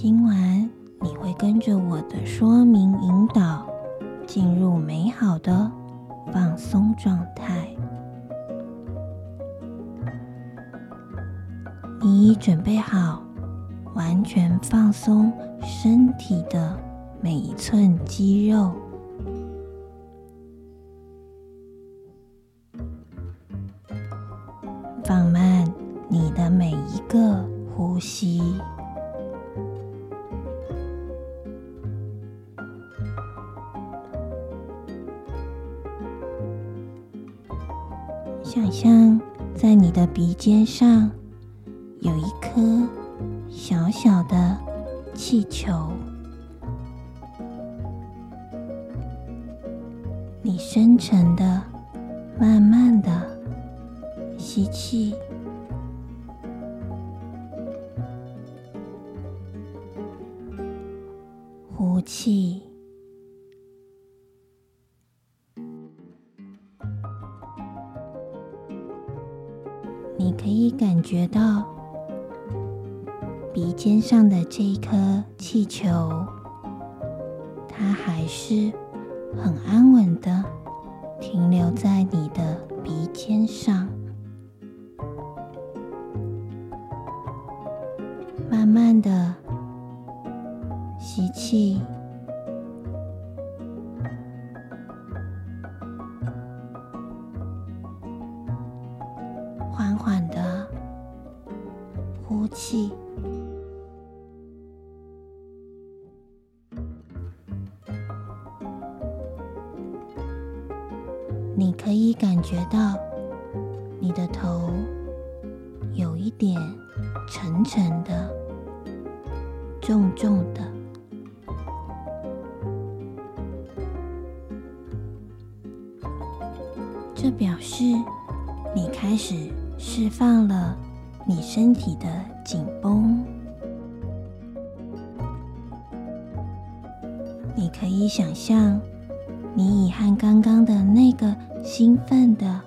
今晚你会跟着我的说明尖上有一颗小小的气球。你深沉的、慢慢的吸气，呼气。感觉到鼻尖上的这一颗气球，它还是。很安稳的停留在你的鼻尖上，慢慢的吸气，缓缓的气。你可以感觉到你的头有一点沉沉的、重重的，这表示你开始释放了你身体的紧绷。你可以想象。你已和刚刚的那个兴奋的、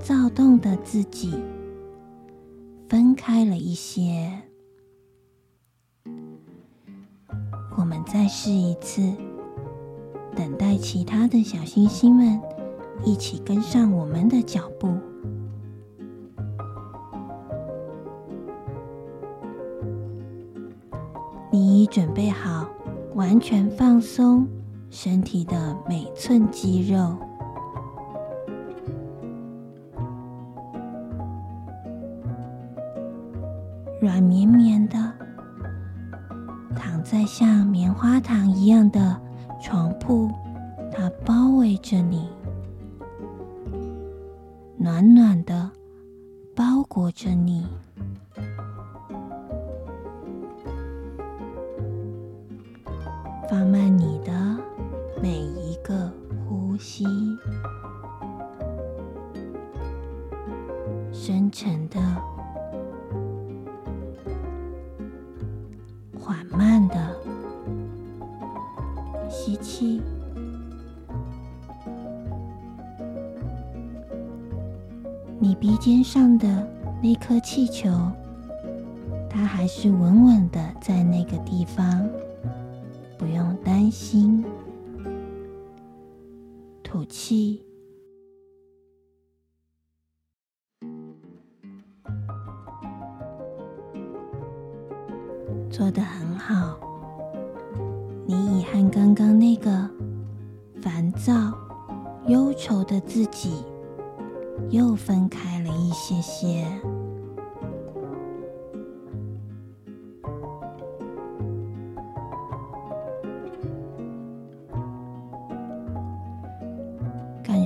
躁动的自己分开了一些。我们再试一次，等待其他的小星星们一起跟上我们的脚步。你准备好完全放松身体的每寸肌肉，呼吸，深沉的、缓慢的吸气。你鼻尖上的那颗气球，它还是稳稳的在那个地方。不用担心，气，做得很好。你已和刚刚那个烦躁、忧愁的自己又分开了一些些。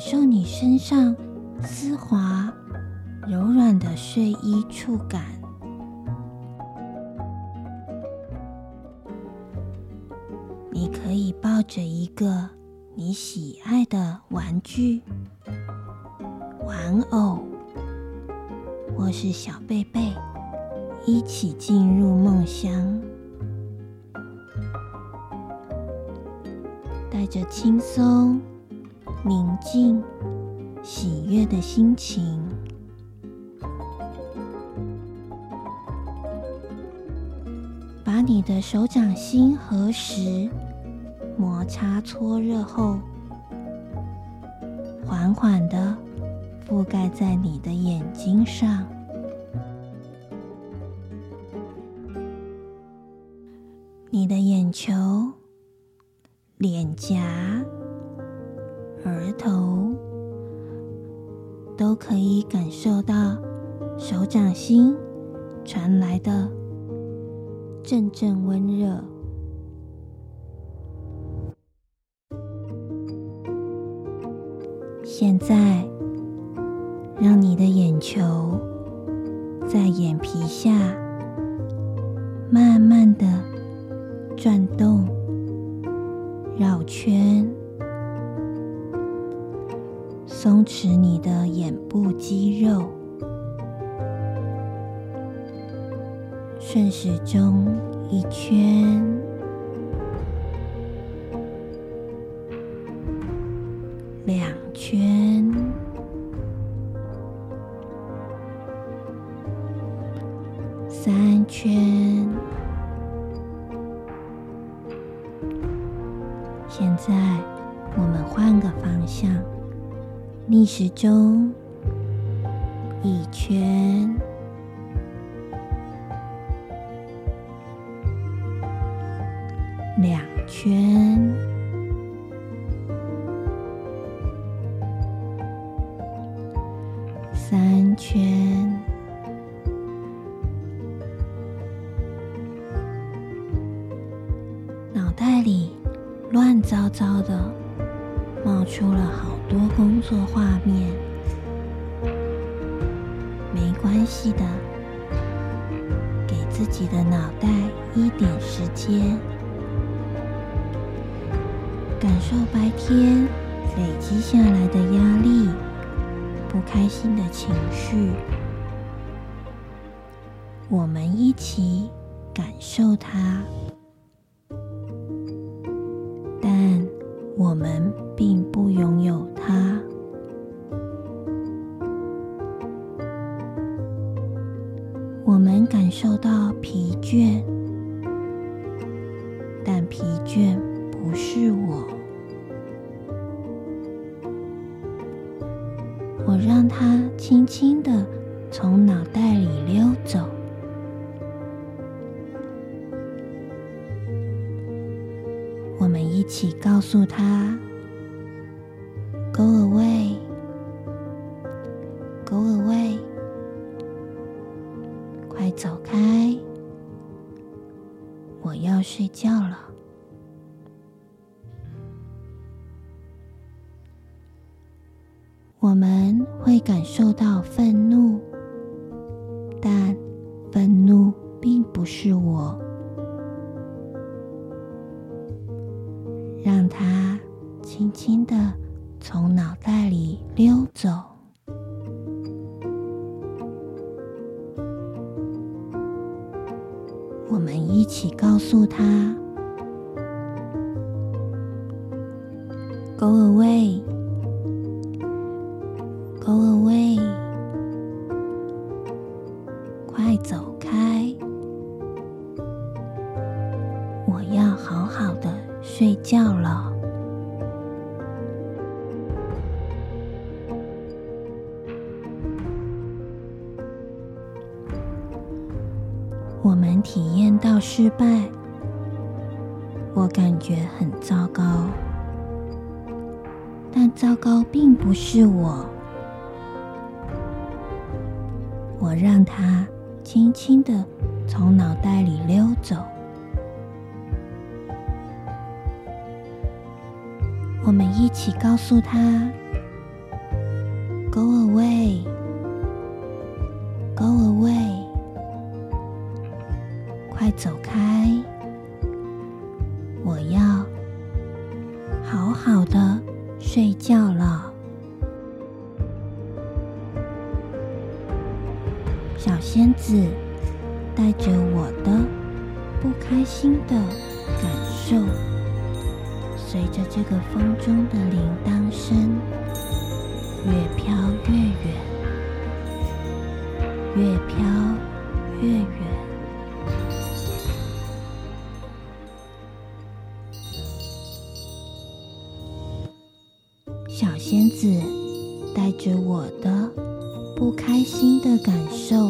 感受你身上丝滑、柔软的睡衣触感。你可以抱着一个你喜爱的玩具、玩偶，或是小贝贝，一起进入梦乡，带着轻松。宁静、喜悦的心情，把你的手掌心合十，摩擦搓热后，缓缓的覆盖在你的眼睛上，你的眼球、脸颊。额头都可以感受到手掌心传来的阵阵温热。现在，让你的眼球在眼皮下慢慢的使你的眼部肌肉，顺时钟一圈，两圈，三圈。时钟一圈，两圈，三圈，脑袋里乱糟糟的，冒出了好多工作画面，没关系的，给自己的脑袋一点时间，感受白天累积下来的压力、不开心的情绪，我们一起感受它，我让它轻轻地从脑袋里溜走。我们一起告诉他们一起告诉他。：“Go away, 我们一起告诉他：“Go away, go away，快走开！子带着我的不开心的感受，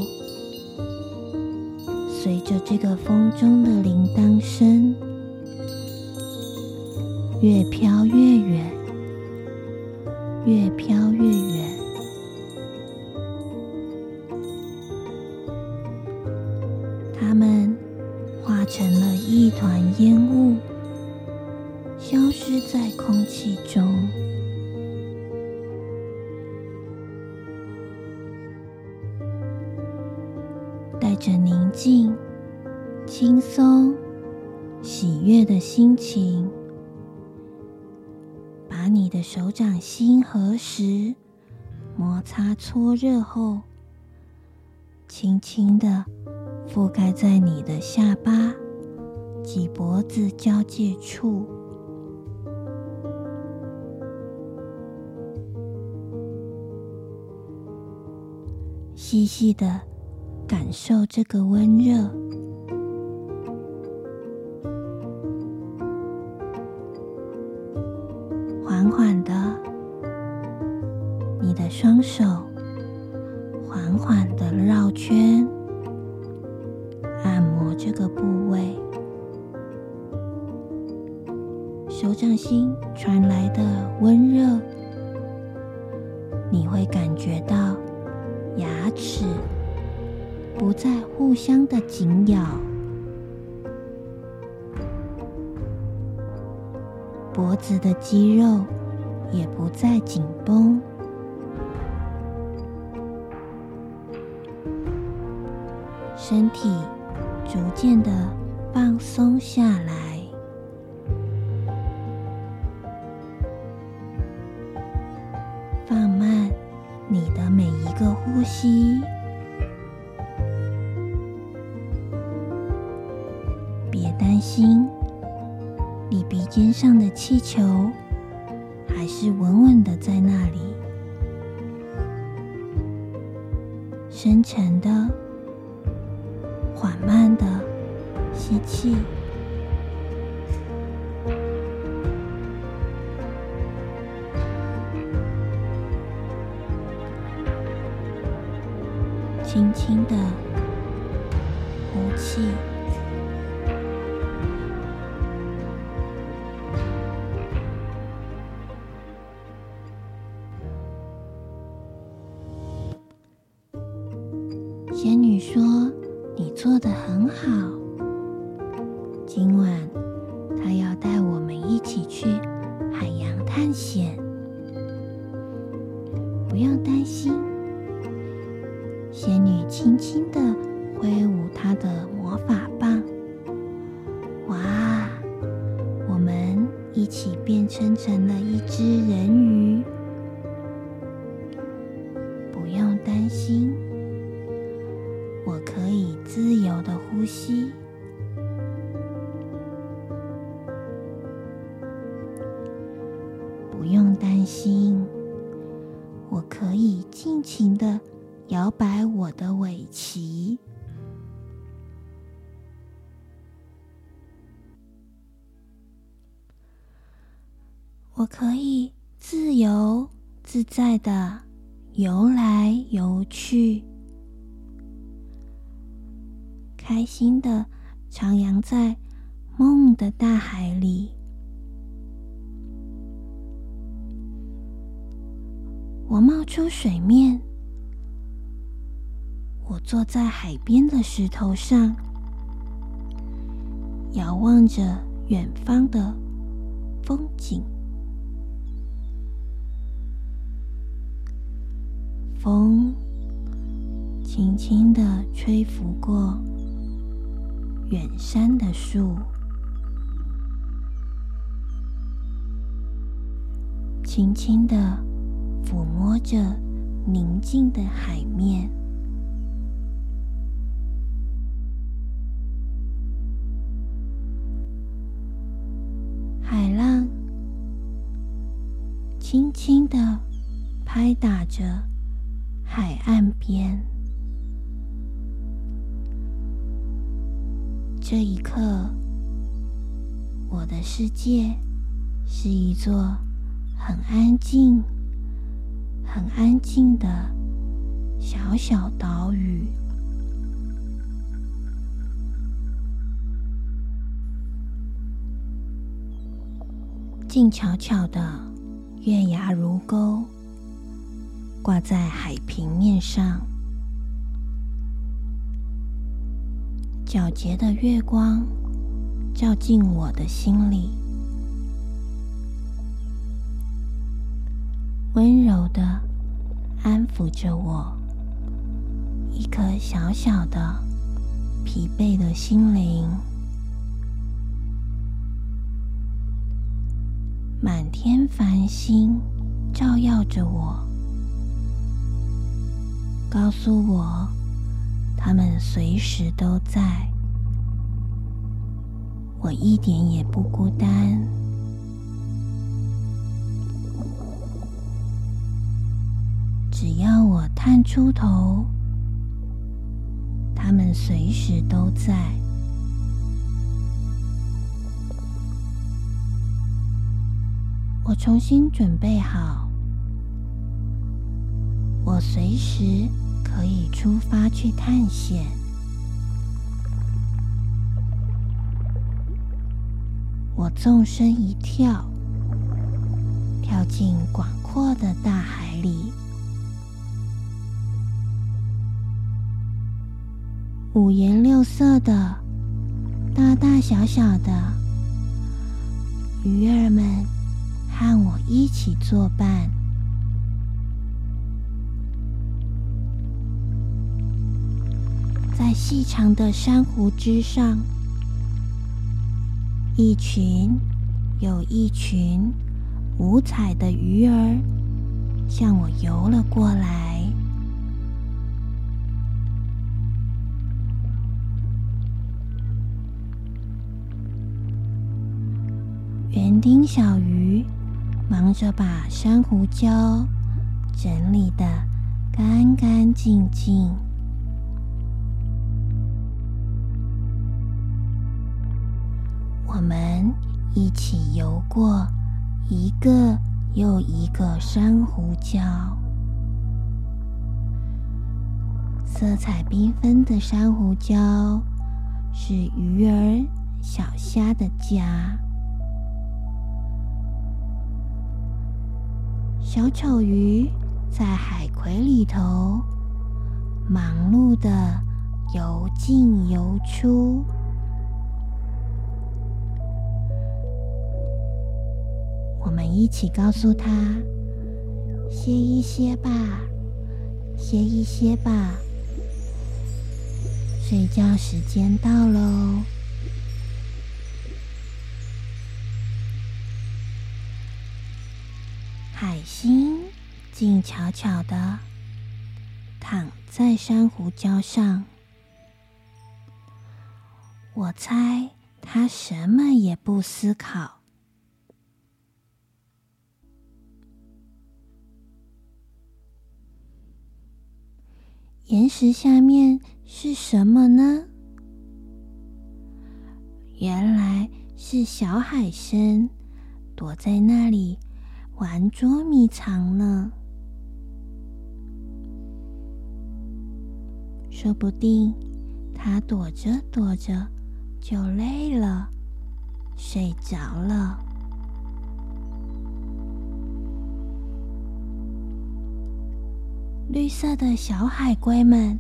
随着这个风中的铃铛声。越飘越远，越飘越远。掌心合十，摩擦搓热后，轻轻的覆盖在你的下巴及脖子交界处，细细的感受这个温热。脖子的肌肉也不再紧绷，身体逐渐的放松下来，放慢你的每一个呼吸，上的气球还是稳稳的在那里深沉的缓慢的吸气轻轻的呼气。不用担心。我可以尽情的摇摆我的尾鳍，我可以自由自在的游来游去。开心的徜徉在梦的大海里，我冒出水面，我坐在海边的石头上，遥望着远方的风景。风轻轻的吹拂过。远山的树，轻轻地抚摸着宁静的海面，海浪轻轻地拍打着海岸边。这一刻，我的世界是一座很安静、很安静的小小岛屿，静悄悄的月牙如钩，挂在海平面上。皎洁的月光照进我的心里，温柔的安抚着我一颗小小的疲惫的心灵。满天繁星照耀着我，告诉我。他们随时都在，我一点也不孤单。出头，他们随时都在。我重新准备好，我随时。可以出发去探险。我纵身一跳，跳进广阔的大海五颜六色的，大大小小的鱼儿们和我一起作伴。在细长的珊瑚枝上，一群有一群五彩的鱼儿向我游了过来。丁小鱼忙着把珊瑚礁整理的干干净净。我们一起游过一个又一个珊瑚礁，色彩缤纷的珊瑚礁是鱼儿、小虾的家。小丑鱼在海葵里头忙碌的游进游出。我们一起告诉他：“歇一歇吧，歇一歇吧，睡觉时间到喽。”海星静悄悄地躺在珊瑚礁上，我猜他什么也不思考。岩石下面是什么呢？原来是小海参躲在那里玩捉迷藏呢。说不定它躲着躲着就累了，睡着了。绿色的小海龟们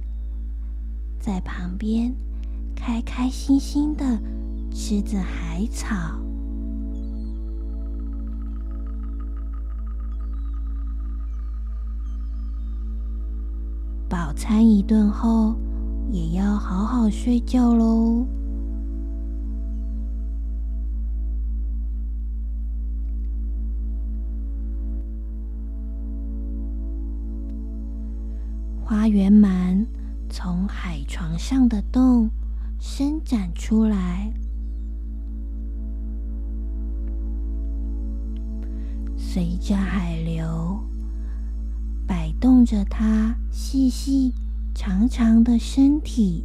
在旁边开开心心的吃着海草。餐一顿后，也要好好睡觉喽。花园鳗从海床上的洞伸展出来，随着海流动着它细细长长的身体，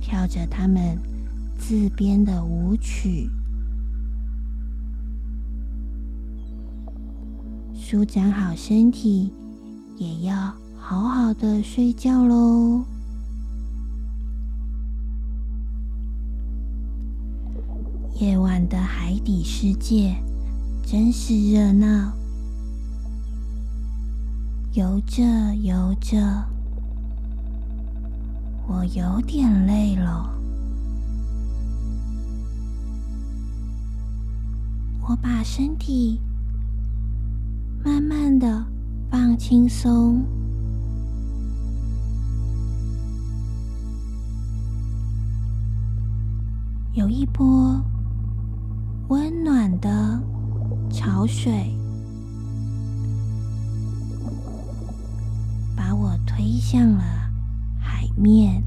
跳着它们自编的舞曲。舒展好身体，也要好好的睡觉喽。夜晚的海底世界真是热闹，游着游着，我有点累了。我把身体。慢慢的放轻松，有一波温暖的潮水飞向了海面。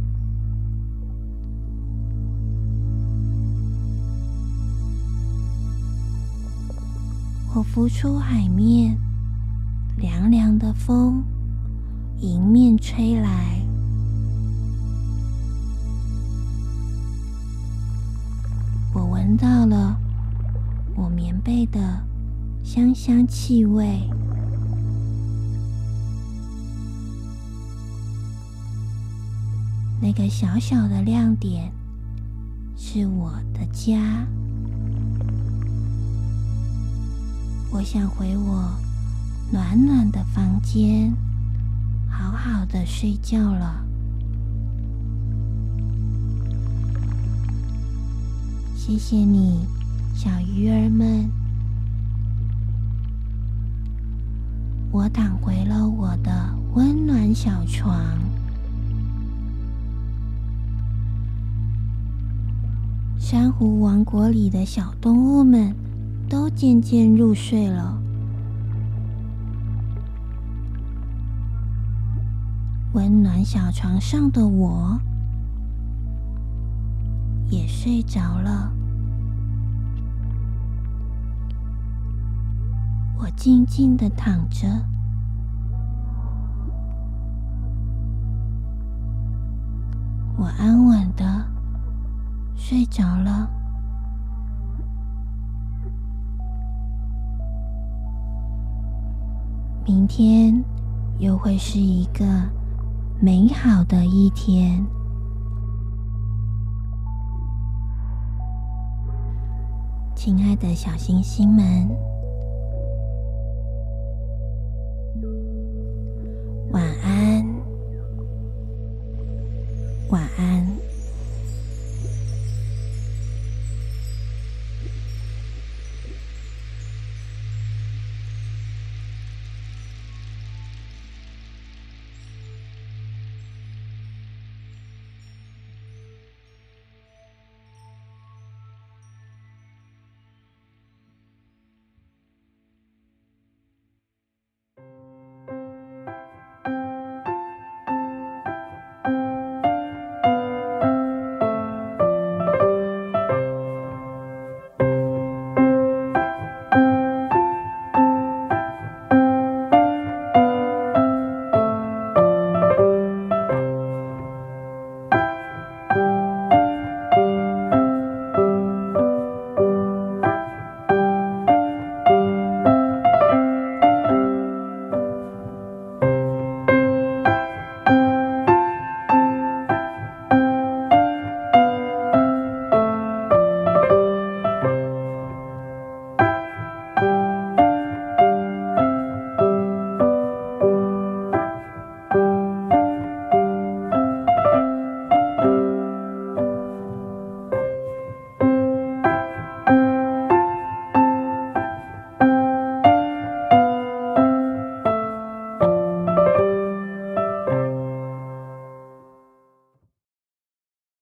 我浮出海面，凉凉的风迎面吹来，我闻到了我棉被的香香气味。那个小小的亮点是我的家。我想回我暖暖的房间，好好的睡觉了。谢谢你，小鱼儿们。我躺回了我的温暖小床。珊瑚王国里的小动物们。都渐渐入睡了，温暖小床上的我也睡着了。我静静的躺着，我安稳的睡着了。明天又会是一个美好的一天。亲爱的小星星们，